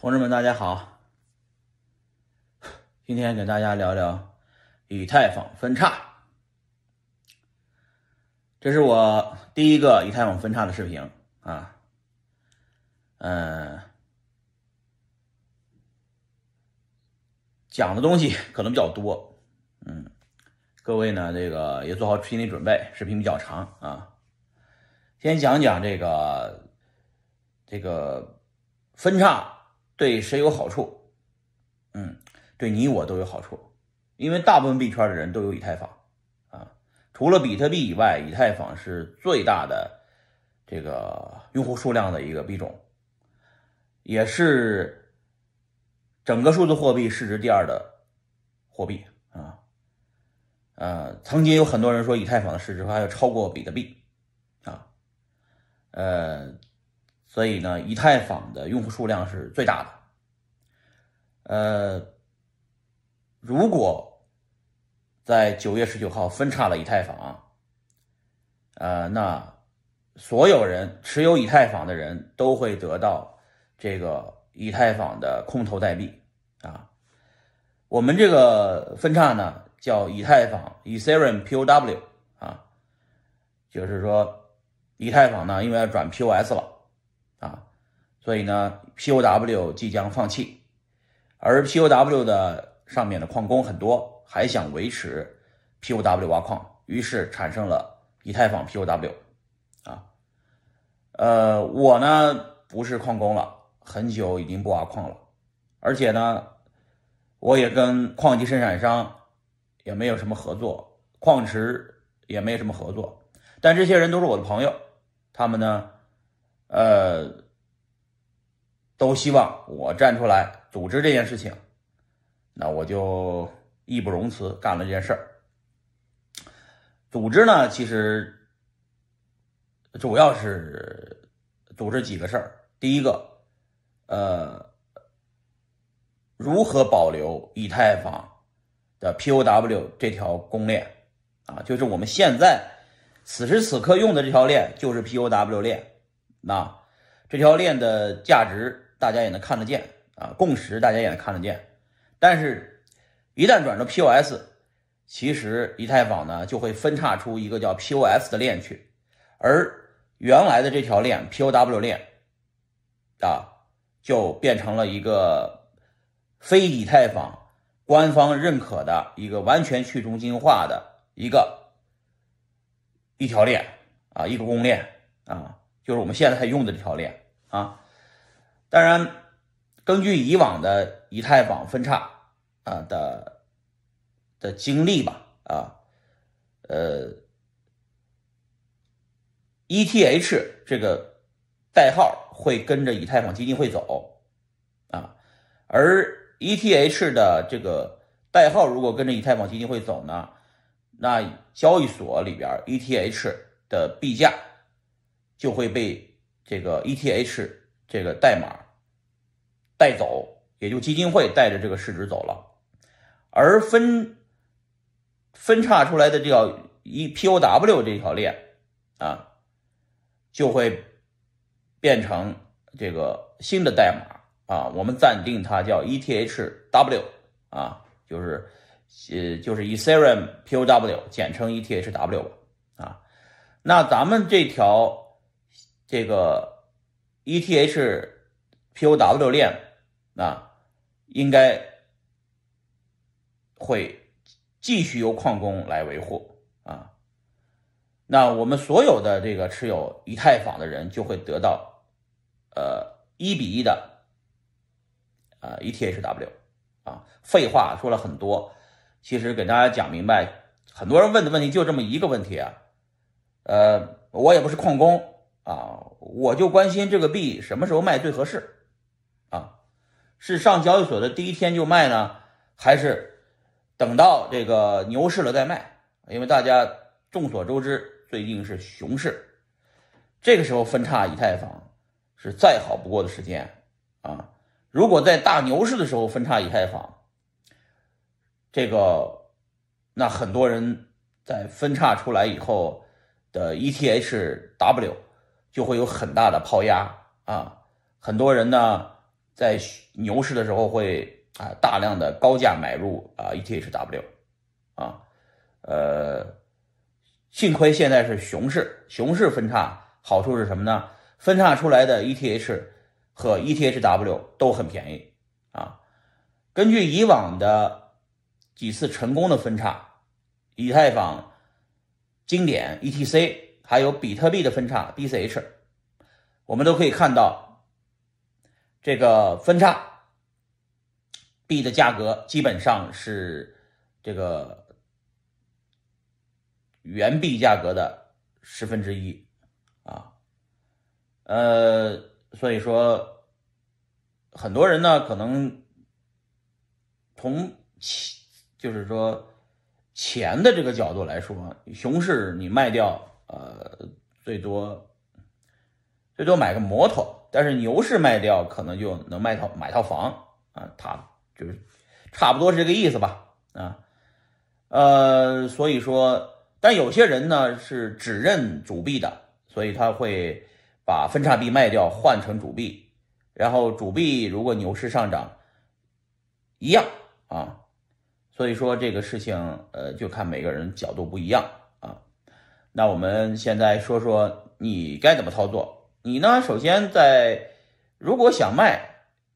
同志们，大家好！今天给大家聊聊以太坊分叉。这是我第一个以太坊分叉的视频啊，嗯，讲的东西可能比较多，嗯，各位呢，这个也做好心理准备，视频比较长啊。先讲讲这个这个分叉。对谁有好处？嗯，对你我都有好处，因为大部分币圈的人都有以太坊啊。除了比特币以外，以太坊是最大的这个用户数量的一个币种，也是整个数字货币市值第二的货币啊。呃，曾经有很多人说以太坊的市值还要超过比特币啊，呃。所以呢，以太坊的用户数量是最大的。呃，如果在九月十九号分叉了以太坊，呃，那所有人持有以太坊的人都会得到这个以太坊的空投代币啊。我们这个分叉呢叫以太坊 Ethereum POW 啊，就是说以太坊呢因为要转 POS 了。所以呢，POW 即将放弃，而 POW 的上面的矿工很多，还想维持 POW 挖矿，于是产生了以太坊 POW。啊，呃，我呢不是矿工了，很久已经不挖矿了，而且呢，我也跟矿机生产商也没有什么合作，矿池也没什么合作，但这些人都是我的朋友，他们呢。呃，都希望我站出来组织这件事情，那我就义不容辞干了这件事儿。组织呢，其实主要是组织几个事儿。第一个，呃，如何保留以太坊的 POW 这条公链啊？就是我们现在此时此刻用的这条链就是 POW 链。那这条链的价值大家也能看得见啊，共识大家也能看得见。但是，一旦转成 POS，其实以太坊呢就会分叉出一个叫 POS 的链去，而原来的这条链 POW 链啊，就变成了一个非以太坊官方认可的一个完全去中心化的一个一条链啊，一个公链啊。就是我们现在还用的这条链啊，当然，根据以往的以太坊分叉啊的的经历吧啊，呃，ETH 这个代号会跟着以太坊基金会走啊，而 ETH 的这个代号如果跟着以太坊基金会走呢，那交易所里边 ETH 的币价。就会被这个 ETH 这个代码带走，也就基金会带着这个市值走了，而分分叉出来的这条 EPOW 这条链啊，就会变成这个新的代码啊，我们暂定它叫 ETHW 啊，就是呃就是 Ethereum POW，简称 ETHW 啊，那咱们这条。这个 ETH POW 链啊，应该会继续由矿工来维护啊。那我们所有的这个持有以太坊的人就会得到呃一比一的呃 ETHW 啊。废话说了很多，其实给大家讲明白，很多人问的问题就这么一个问题啊。呃，我也不是矿工。啊，我就关心这个币什么时候卖最合适，啊，是上交易所的第一天就卖呢，还是等到这个牛市了再卖？因为大家众所周知，最近是熊市，这个时候分叉以太坊是再好不过的时间啊。如果在大牛市的时候分叉以太坊，这个那很多人在分叉出来以后的 ETHW。就会有很大的抛压啊！很多人呢，在牛市的时候会啊大量的高价买入啊 ETHW 啊，呃，幸亏现在是熊市，熊市分叉好处是什么呢？分叉出来的 ETH 和 ETHW 都很便宜啊。根据以往的几次成功的分叉，以太坊经典 ETC 还有比特币的分叉 BCH，我们都可以看到，这个分叉币的价格基本上是这个原币价格的十分之一啊。呃，所以说，很多人呢可能从钱，就是说钱的这个角度来说，熊市你卖掉，呃，最多最多买个摩托，但是牛市卖掉可能就能卖套买套房啊，他就是差不多是这个意思吧啊，呃，所以说，但有些人呢是只认主币的，所以他会。把分叉币卖掉换成主币，然后主币如果牛市上涨，一样啊。所以说这个事情，呃，就看每个人角度不一样。那我们现在说说你该怎么操作。你呢，首先在如果想卖，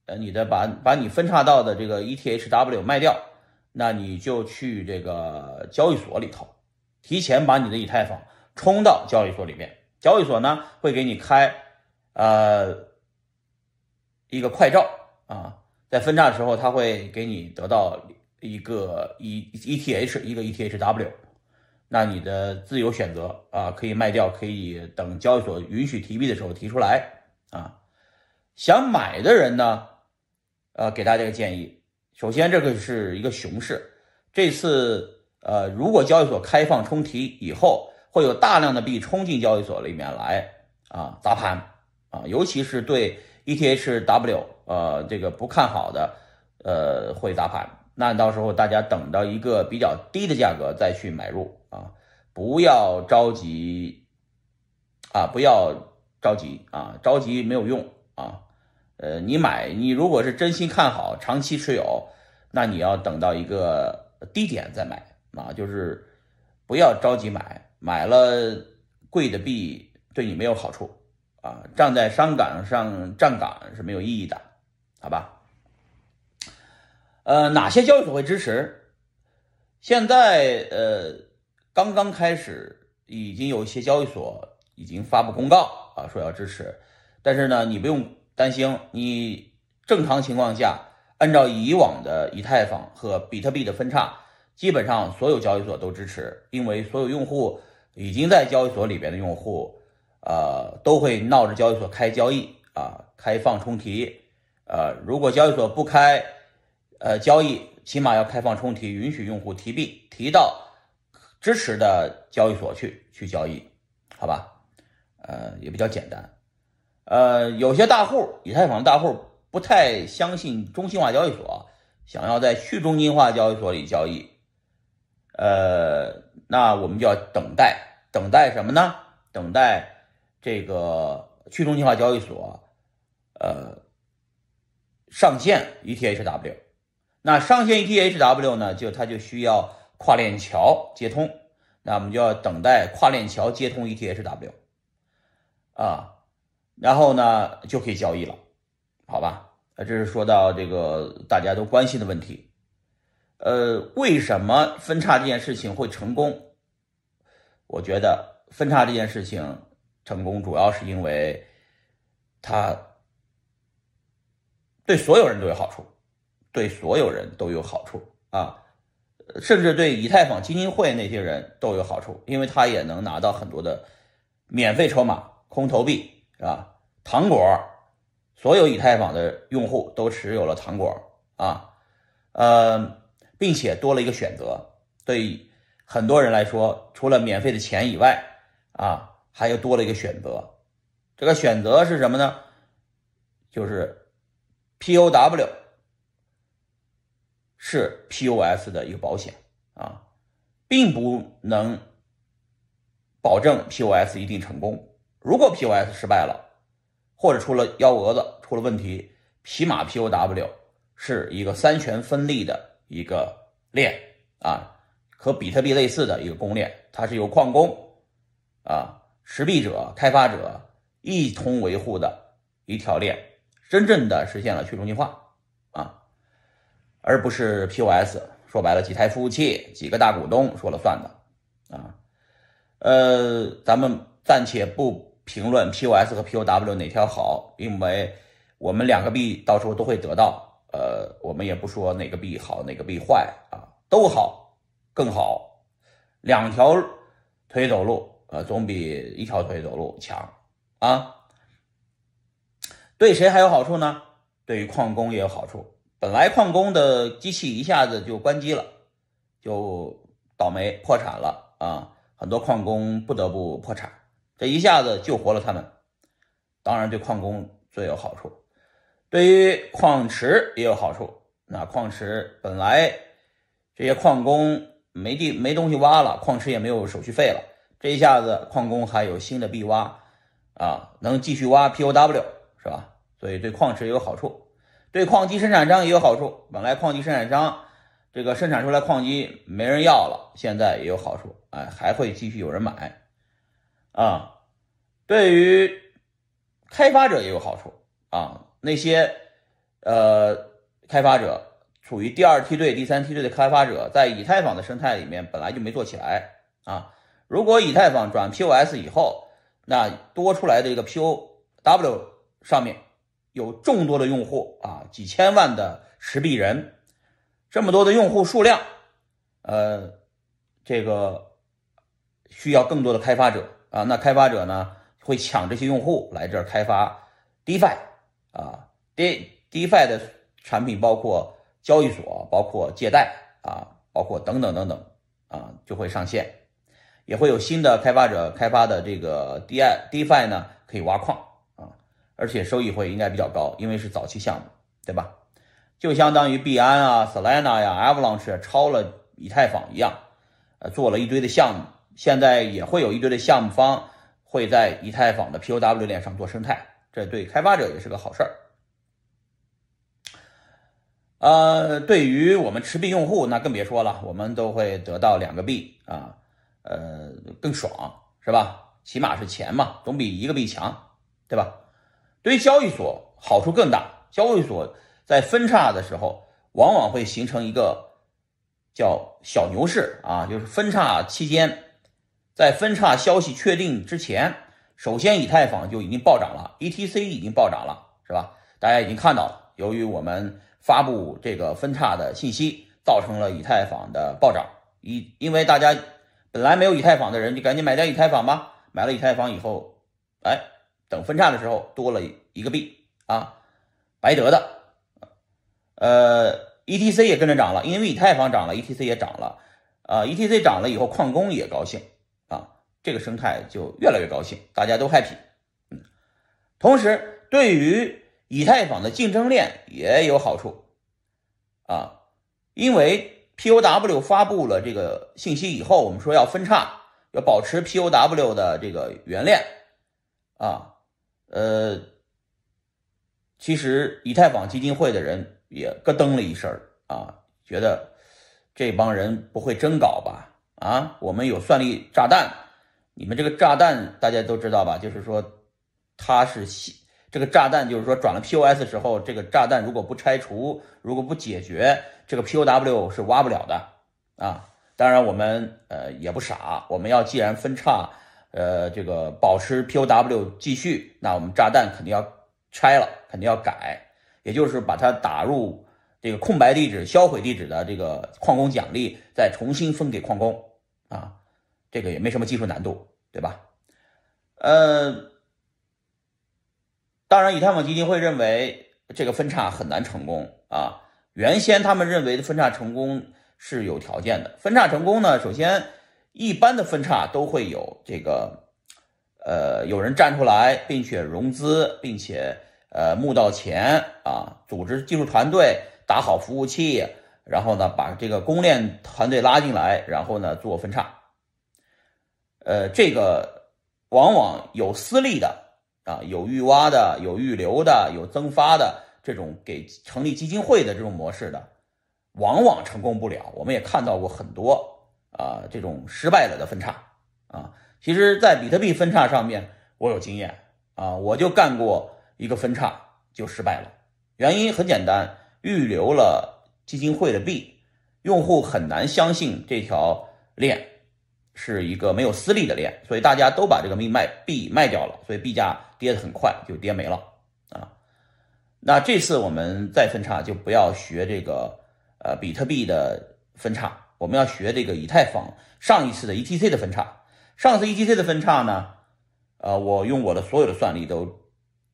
呃，你的把把你分叉到的这个 ETHW 卖掉，那你就去这个交易所里头，提前把你的以太坊冲到交易所里面。交易所呢会给你开，呃，一个快照啊，在分叉的时候，他会给你得到一个 E ETH 一个 ETHW，那你的自由选择啊，可以卖掉，可以等交易所允许提币的时候提出来啊。想买的人呢，呃，给大家一个建议，首先这个是一个熊市，这次呃，如果交易所开放冲提以后。会有大量的币冲进交易所里面来啊，砸盘啊，尤其是对 ETHW 呃这个不看好的呃会砸盘。那到时候大家等到一个比较低的价格再去买入啊，不要着急啊，不要着急啊，着急没有用啊。呃，你买你如果是真心看好长期持有，那你要等到一个低点再买啊，就是不要着急买。买了贵的币对你没有好处啊，站在商港上站岗是没有意义的，好吧？呃，哪些交易所会支持？现在呃刚刚开始，已经有一些交易所已经发布公告啊，说要支持。但是呢，你不用担心，你正常情况下，按照以往的以太坊和比特币的分叉，基本上所有交易所都支持，因为所有用户。已经在交易所里边的用户，呃，都会闹着交易所开交易啊，开放冲提，呃，如果交易所不开，呃，交易起码要开放冲提，允许用户提币，提到支持的交易所去去交易，好吧？呃，也比较简单。呃，有些大户，以太坊的大户不太相信中心化交易所，想要在去中心化交易所里交易，呃。那我们就要等待，等待什么呢？等待这个去中心化交易所，呃，上线 ETHW。那上线 ETHW 呢，就它就需要跨链桥接通。那我们就要等待跨链桥接通 ETHW，啊，然后呢就可以交易了，好吧？这是说到这个大家都关心的问题。呃，为什么分叉这件事情会成功？我觉得分叉这件事情成功，主要是因为它对所有人都有好处，对所有人都有好处啊，甚至对以太坊基金会那些人都有好处，因为他也能拿到很多的免费筹码、空投币，是吧？糖果，所有以太坊的用户都持有了糖果啊，呃。并且多了一个选择，对很多人来说，除了免费的钱以外，啊，还有多了一个选择。这个选择是什么呢？就是 POW 是 POS 的一个保险啊，并不能保证 POS 一定成功。如果 POS 失败了，或者出了幺蛾子、出了问题起码 POW 是一个三权分立的一个链啊，和比特币类似的一个公链，它是由矿工啊、持币者、开发者一同维护的一条链，真正的实现了去中心化，而不是 POS。说白了，几台服务器、几个大股东说了算的啊。呃，咱们暂且不评论 POS 和 POW 哪条好，因为我们两个币到时候都会得到。呃，我们也不说哪个币好，哪个币坏啊，都好，更好，两条腿走路，呃，总比一条腿走路强啊。对谁还有好处呢？对于矿工也有好处。本来矿工的机器一下子就关机了，就倒霉破产了啊！很多矿工不得不破产，这一下子救活了他们，当然对矿工最有好处，对于矿池也有好处。那矿池本来这些矿工没地没东西挖了，矿池也没有手续费了，这一下子矿工还有新的币挖啊，能继续挖 POW 是吧？所以对矿池也有好处。对矿机生产商也有好处，本来矿机生产商这个生产出来矿机没人要了，现在也有好处，哎，还会继续有人买啊。对于开发者也有好处啊，那些呃开发者处于第二梯队、第三梯队的开发者，在以太坊的生态里面本来就没做起来啊。如果以太坊转 POS 以后，那多出来的一个 POW 上面。有众多的用户啊，几千万的持币人，这么多的用户数量，呃，这个需要更多的开发者啊。那开发者呢，会抢这些用户来这儿开发 DeFi 啊，De DeFi 的产品包括交易所，包括借贷啊，包括等等等等啊，就会上线，也会有新的开发者开发的这个 DI DeFi 呢，可以挖矿。而且收益会应该比较高，因为是早期项目，对吧？就相当于币安啊、Solana 呀、Avalanche 超了以太坊一样，呃，做了一堆的项目。现在也会有一堆的项目方会在以太坊的 POW 链上做生态，这对开发者也是个好事儿。呃，对于我们持币用户，那更别说了，我们都会得到两个币啊，呃，更爽，是吧？起码是钱嘛，总比一个币强，对吧？对于交易所好处更大，交易所在分叉的时候，往往会形成一个叫小牛市啊，就是分叉期间，在分叉消息确定之前，首先以太坊就已经暴涨了，ETC 已经暴涨了，是吧？大家已经看到了，由于我们发布这个分叉的信息，造成了以太坊的暴涨，以因为大家本来没有以太坊的人，就赶紧买点以太坊吧，买了以太坊以后，哎。等分叉的时候多了一个币啊，白得的。呃，ETC 也跟着涨了，因为以太坊涨了，ETC 也涨了。啊，ETC 涨了以后，矿工也高兴啊，这个生态就越来越高兴，大家都 happy。嗯，同时对于以太坊的竞争链也有好处啊，因为 POW 发布了这个信息以后，我们说要分叉，要保持 POW 的这个原链啊。呃，其实以太坊基金会的人也咯噔了一声啊，觉得这帮人不会真搞吧？啊，我们有算力炸弹，你们这个炸弹大家都知道吧？就是说，它是这个炸弹，就是说转了 POS 时候，这个炸弹如果不拆除，如果不解决，这个 POW 是挖不了的啊。当然，我们呃也不傻，我们要既然分叉。呃，这个保持 POW 继续，那我们炸弹肯定要拆了，肯定要改，也就是把它打入这个空白地址、销毁地址的这个矿工奖励，再重新分给矿工啊，这个也没什么技术难度，对吧？呃，当然，以太坊基金会认为这个分叉很难成功啊。原先他们认为的分叉成功是有条件的，分叉成功呢，首先。一般的分叉都会有这个，呃，有人站出来，并且融资，并且呃募到钱啊，组织技术团队，打好服务器，然后呢把这个公链团队拉进来，然后呢做分叉。呃，这个往往有私利的啊，有预挖的，有预留的，有增发的，这种给成立基金会的这种模式的，往往成功不了。我们也看到过很多啊这种失败了的分叉啊。其实，在比特币分叉上面，我有经验啊，我就干过一个分叉就失败了。原因很简单，预留了基金会的币，用户很难相信这条链是一个没有私利的链，所以大家都把这个币卖币卖掉了，所以币价跌得很快，就跌没了啊。那这次我们再分叉，就不要学这个呃比特币的分叉，我们要学这个以太坊上一次的 ETC 的分叉。上次 ETC 的分叉呢，呃，我用我的所有的算力都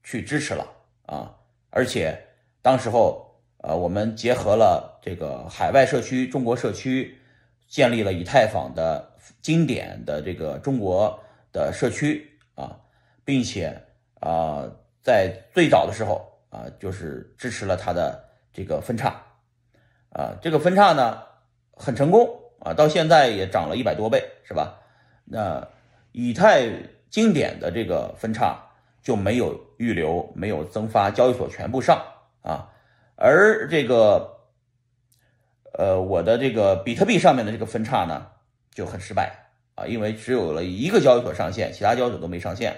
去支持了啊，而且当时候呃，我们结合了这个海外社区、中国社区，建立了以太坊的经典的这个中国的社区啊，并且啊，在最早的时候啊，就是支持了它的这个分叉啊，这个分叉呢很成功啊，到现在也涨了一百多倍，是吧？那以太经典的这个分叉就没有预留，没有增发，交易所全部上啊。而这个，呃，我的这个比特币上面的这个分叉呢就很失败啊，因为只有了一个交易所上线，其他交易所都没上线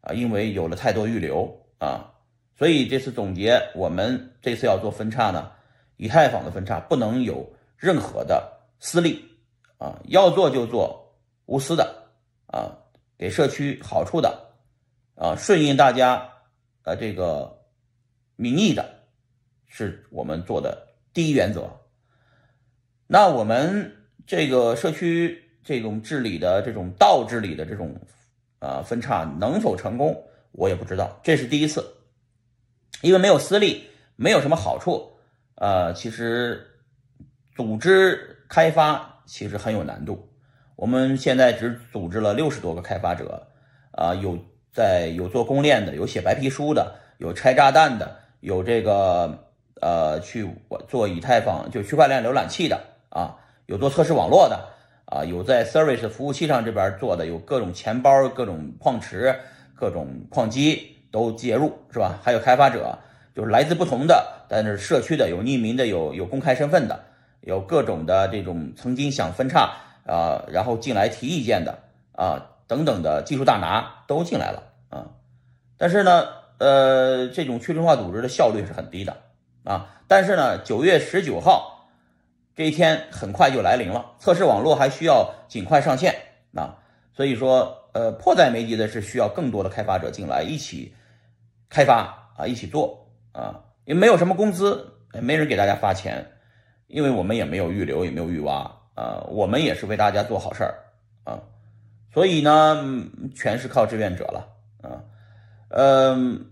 啊，因为有了太多预留啊。所以这次总结，我们这次要做分叉呢，以太坊的分叉不能有任何的私利啊，要做就做。无私的啊，给社区好处的啊，顺应大家呃这个民意的，是我们做的第一原则。那我们这个社区这种治理的这种道治理的这种啊分叉能否成功，我也不知道，这是第一次，因为没有私利，没有什么好处，呃，其实组织开发其实很有难度。我们现在只组织了六十多个开发者，啊，有在有做公链的，有写白皮书的，有拆炸弹的，有这个呃去做以太坊就区块链浏览器的啊，有做测试网络的啊，有在 service 服务器上这边做的，有各种钱包、各种矿池、各种矿机都介入是吧？还有开发者，就是来自不同的，但是社区的，有匿名的，有有公开身份的，有各种的这种曾经想分叉。啊，然后进来提意见的啊，等等的技术大拿都进来了啊，但是呢，呃，这种去中心化组织的效率是很低的啊。但是呢，九月十九号这一天很快就来临了，测试网络还需要尽快上线啊。所以说，呃，迫在眉睫的是需要更多的开发者进来一起开发啊，一起做啊，因为没有什么工资，也没人给大家发钱，因为我们也没有预留，也没有预挖。啊，我们也是为大家做好事儿啊，所以呢，全是靠志愿者了啊。嗯，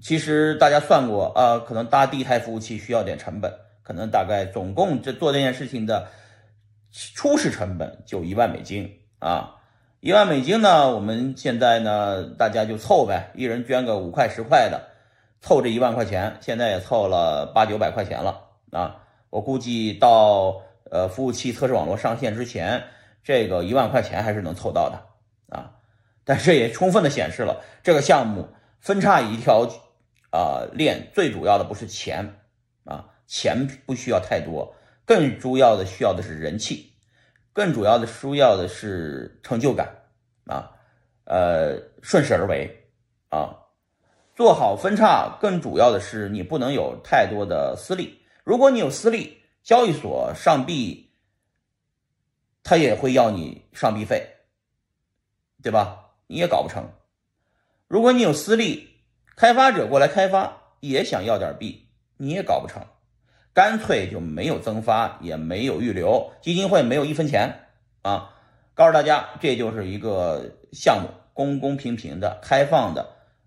其实大家算过啊，可能搭第一台服务器需要点成本，可能大概总共这做这件事情的初始成本就一万美金啊。一万美金呢，我们现在呢，大家就凑呗，一人捐个五块十块的，凑这一万块钱，现在也凑了八九百块钱了啊。我估计到。呃，服务器测试网络上线之前，这个一万块钱还是能凑到的啊。但这也充分的显示了这个项目分叉一条啊链，最主要的不是钱啊，钱不需要太多，更主要的需要的是人气，更主要的需要的是成就感啊，呃，顺势而为啊，做好分叉，更主要的是你不能有太多的私利，如果你有私利。交易所上币，他也会要你上币费，对吧？你也搞不成。如果你有私利，开发者过来开发也想要点币，你也搞不成。干脆就没有增发，也没有预留，基金会没有一分钱啊！告诉大家，这就是一个项目，公公平平的、开放的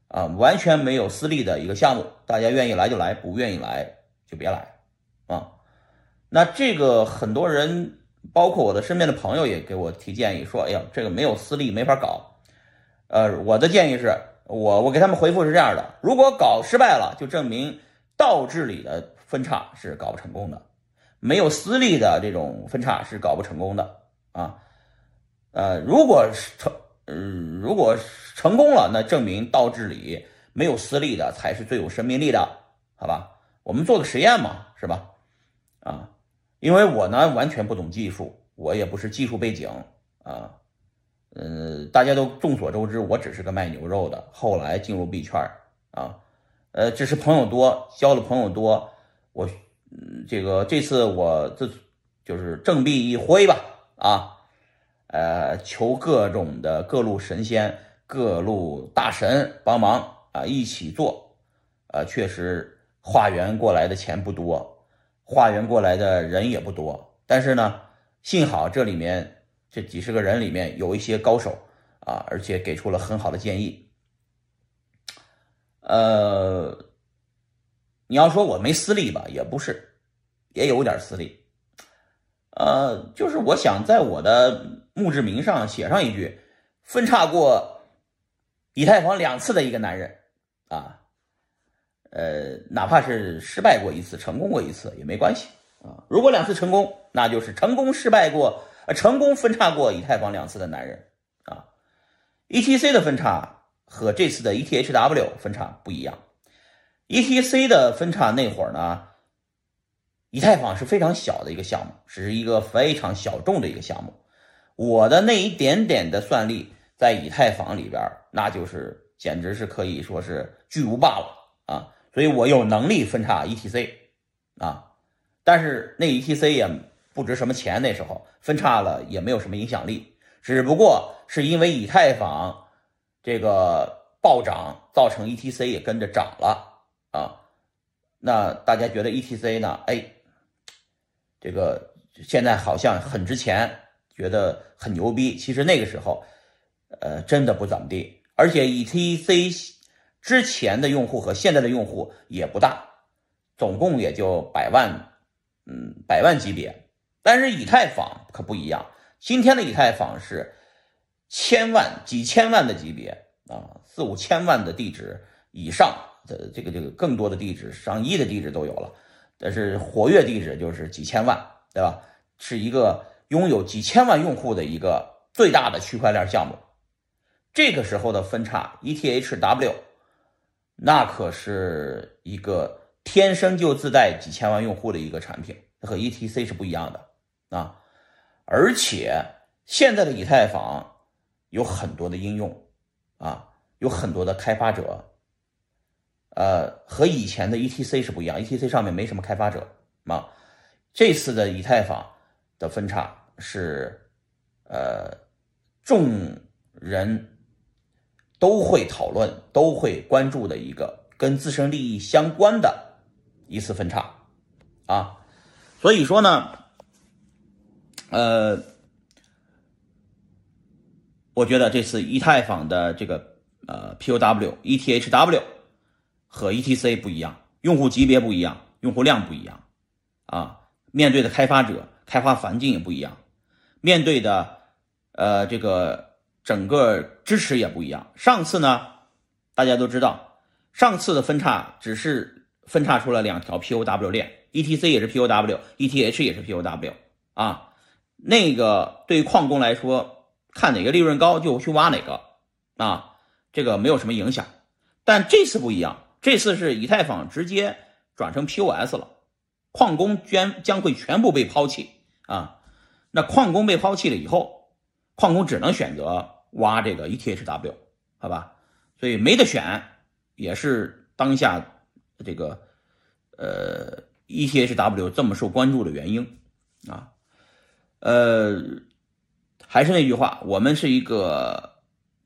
啊，完全没有私利的一个项目。大家愿意来就来，不愿意来就别来！那这个很多人，包括我的身边的朋友也给我提建议说：“哎呀，这个没有私利没法搞。”呃，我的建议是，我我给他们回复是这样的：如果搞失败了，就证明道治理的分叉是搞不成功的，没有私利的这种分叉是搞不成功的啊。呃，如果成，嗯，如果成功了，那证明道治理没有私利的才是最有生命力的，好吧？我们做个实验嘛，是吧？因为我呢完全不懂技术，我也不是技术背景啊，嗯，大家都众所周知，我只是个卖牛肉的，后来进入币圈啊，呃，只是朋友多，交的朋友多，我，这个这次我这就是正臂一挥吧，啊，呃，求各种的各路神仙、各路大神帮忙啊，一起做，啊，确实化缘过来的钱不多。化缘过来的人也不多，但是呢，幸好这里面这几十个人里面有一些高手啊，而且给出了很好的建议。呃，你要说我没私利吧，也不是，也有点私利。呃，就是我想在我的墓志铭上写上一句：分叉过以太坊两次的一个男人啊。呃，哪怕是失败过一次，成功过一次也没关系啊。如果两次成功，那就是成功失败过，呃，成功分叉过以太坊两次的男人啊。ETC 的分叉和这次的 ETHW 分叉不一样。ETC 的分叉那会儿呢，以太坊是非常小的一个项目，只是一个非常小众的一个项目。我的那一点点的算力在以太坊里边，那就是简直是可以说是巨无霸了啊。所以我有能力分叉 ETC，啊，但是那 ETC 也不值什么钱，那时候分叉了也没有什么影响力，只不过是因为以太坊这个暴涨，造成 ETC 也跟着涨了啊。那大家觉得 ETC 呢？哎，这个现在好像很值钱，觉得很牛逼。其实那个时候，呃，真的不怎么地，而且 ETC。之前的用户和现在的用户也不大，总共也就百万，嗯，百万级别。但是以太坊可不一样，今天的以太坊是千万、几千万的级别啊，四五千万的地址以上的这个这个更多的地址，上亿的地址都有了。但是活跃地址就是几千万，对吧？是一个拥有几千万用户的一个最大的区块链项目。这个时候的分叉 ETHW。那可是一个天生就自带几千万用户的一个产品，和 ETC 是不一样的啊！而且现在的以太坊有很多的应用啊，有很多的开发者，呃，和以前的 ETC 是不一样，ETC 上面没什么开发者啊。这次的以太坊的分叉是，呃，众人。都会讨论、都会关注的一个跟自身利益相关的一次分叉啊，所以说呢，呃，我觉得这次以太坊的这个呃 POW、ETHW 和 ETC 不一样，用户级别不一样，用户量不一样啊，面对的开发者、开发环境也不一样，面对的呃这个。整个支持也不一样。上次呢，大家都知道，上次的分叉只是分叉出了两条 POW 链，ETC 也是 POW，ETH 也是 POW 啊。那个对矿工来说，看哪个利润高就去挖哪个啊，这个没有什么影响。但这次不一样，这次是以太坊直接转成 POS 了，矿工将将会全部被抛弃啊。那矿工被抛弃了以后。矿工只能选择挖这个 ETHW，好吧，所以没得选，也是当下这个呃 ETHW 这么受关注的原因啊。呃，还是那句话，我们是一个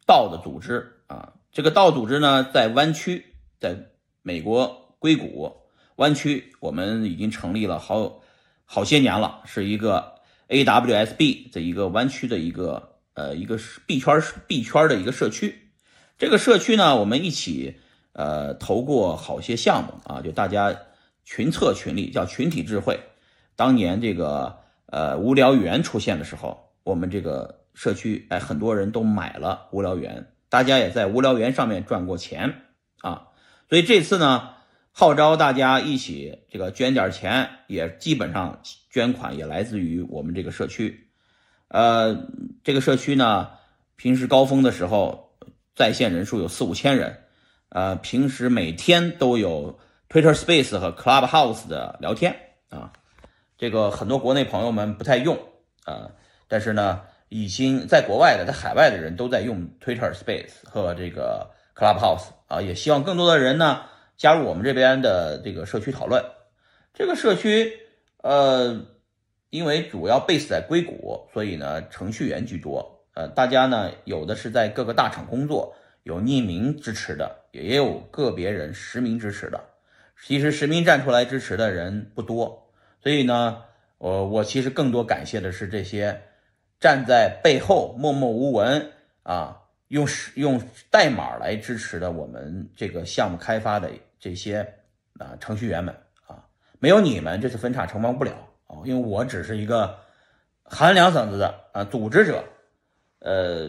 道的组织啊。这个道组织呢，在湾区，在美国硅谷湾区，我们已经成立了好好些年了，是一个。AWSB 这一个湾区的一个呃一个币圈币圈的一个社区，这个社区呢，我们一起呃投过好些项目啊，就大家群策群力，叫群体智慧。当年这个呃无聊猿出现的时候，我们这个社区哎很多人都买了无聊猿，大家也在无聊猿上面赚过钱啊，所以这次呢。号召大家一起这个捐点钱，也基本上捐款也来自于我们这个社区。呃，这个社区呢，平时高峰的时候在线人数有四五千人，呃，平时每天都有 Twitter Space 和 Clubhouse 的聊天啊。这个很多国内朋友们不太用啊，但是呢，已经在国外的、在海外的人都在用 Twitter Space 和这个 Clubhouse 啊。也希望更多的人呢加入我们这边的这个社区讨论。这个社区，呃，因为主要 base 在硅谷，所以呢程序员居多。呃，大家呢有的是在各个大厂工作，有匿名支持的，也有个别人实名支持的。其实实名站出来支持的人不多，所以呢，我我其实更多感谢的是这些站在背后默默无闻啊，用用代码来支持的我们这个项目开发的这些啊程序员们，没有你们，这次分叉成功不了啊，因为我只是一个喊两嗓子的啊组织者。呃，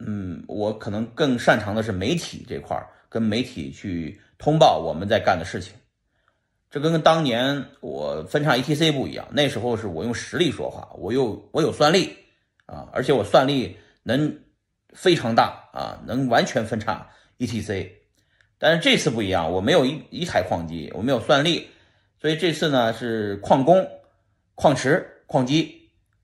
嗯，我可能更擅长的是媒体这块，跟媒体去通报我们在干的事情。这跟当年我分叉 ETC 不一样，那时候是我用实力说话，我有我有算力啊，而且我算力能非常大啊，能完全分叉 ETC。但是这次不一样，我没有一一台矿机，我没有算力，所以这次呢是矿工、矿池、矿机。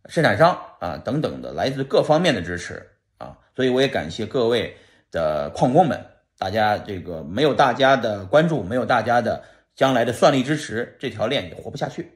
生产商啊等等的来自各方面的支持啊，所以我也感谢各位的矿工们，大家这个没有大家的关注，没有大家的将来的算力支持，这条链也活不下去。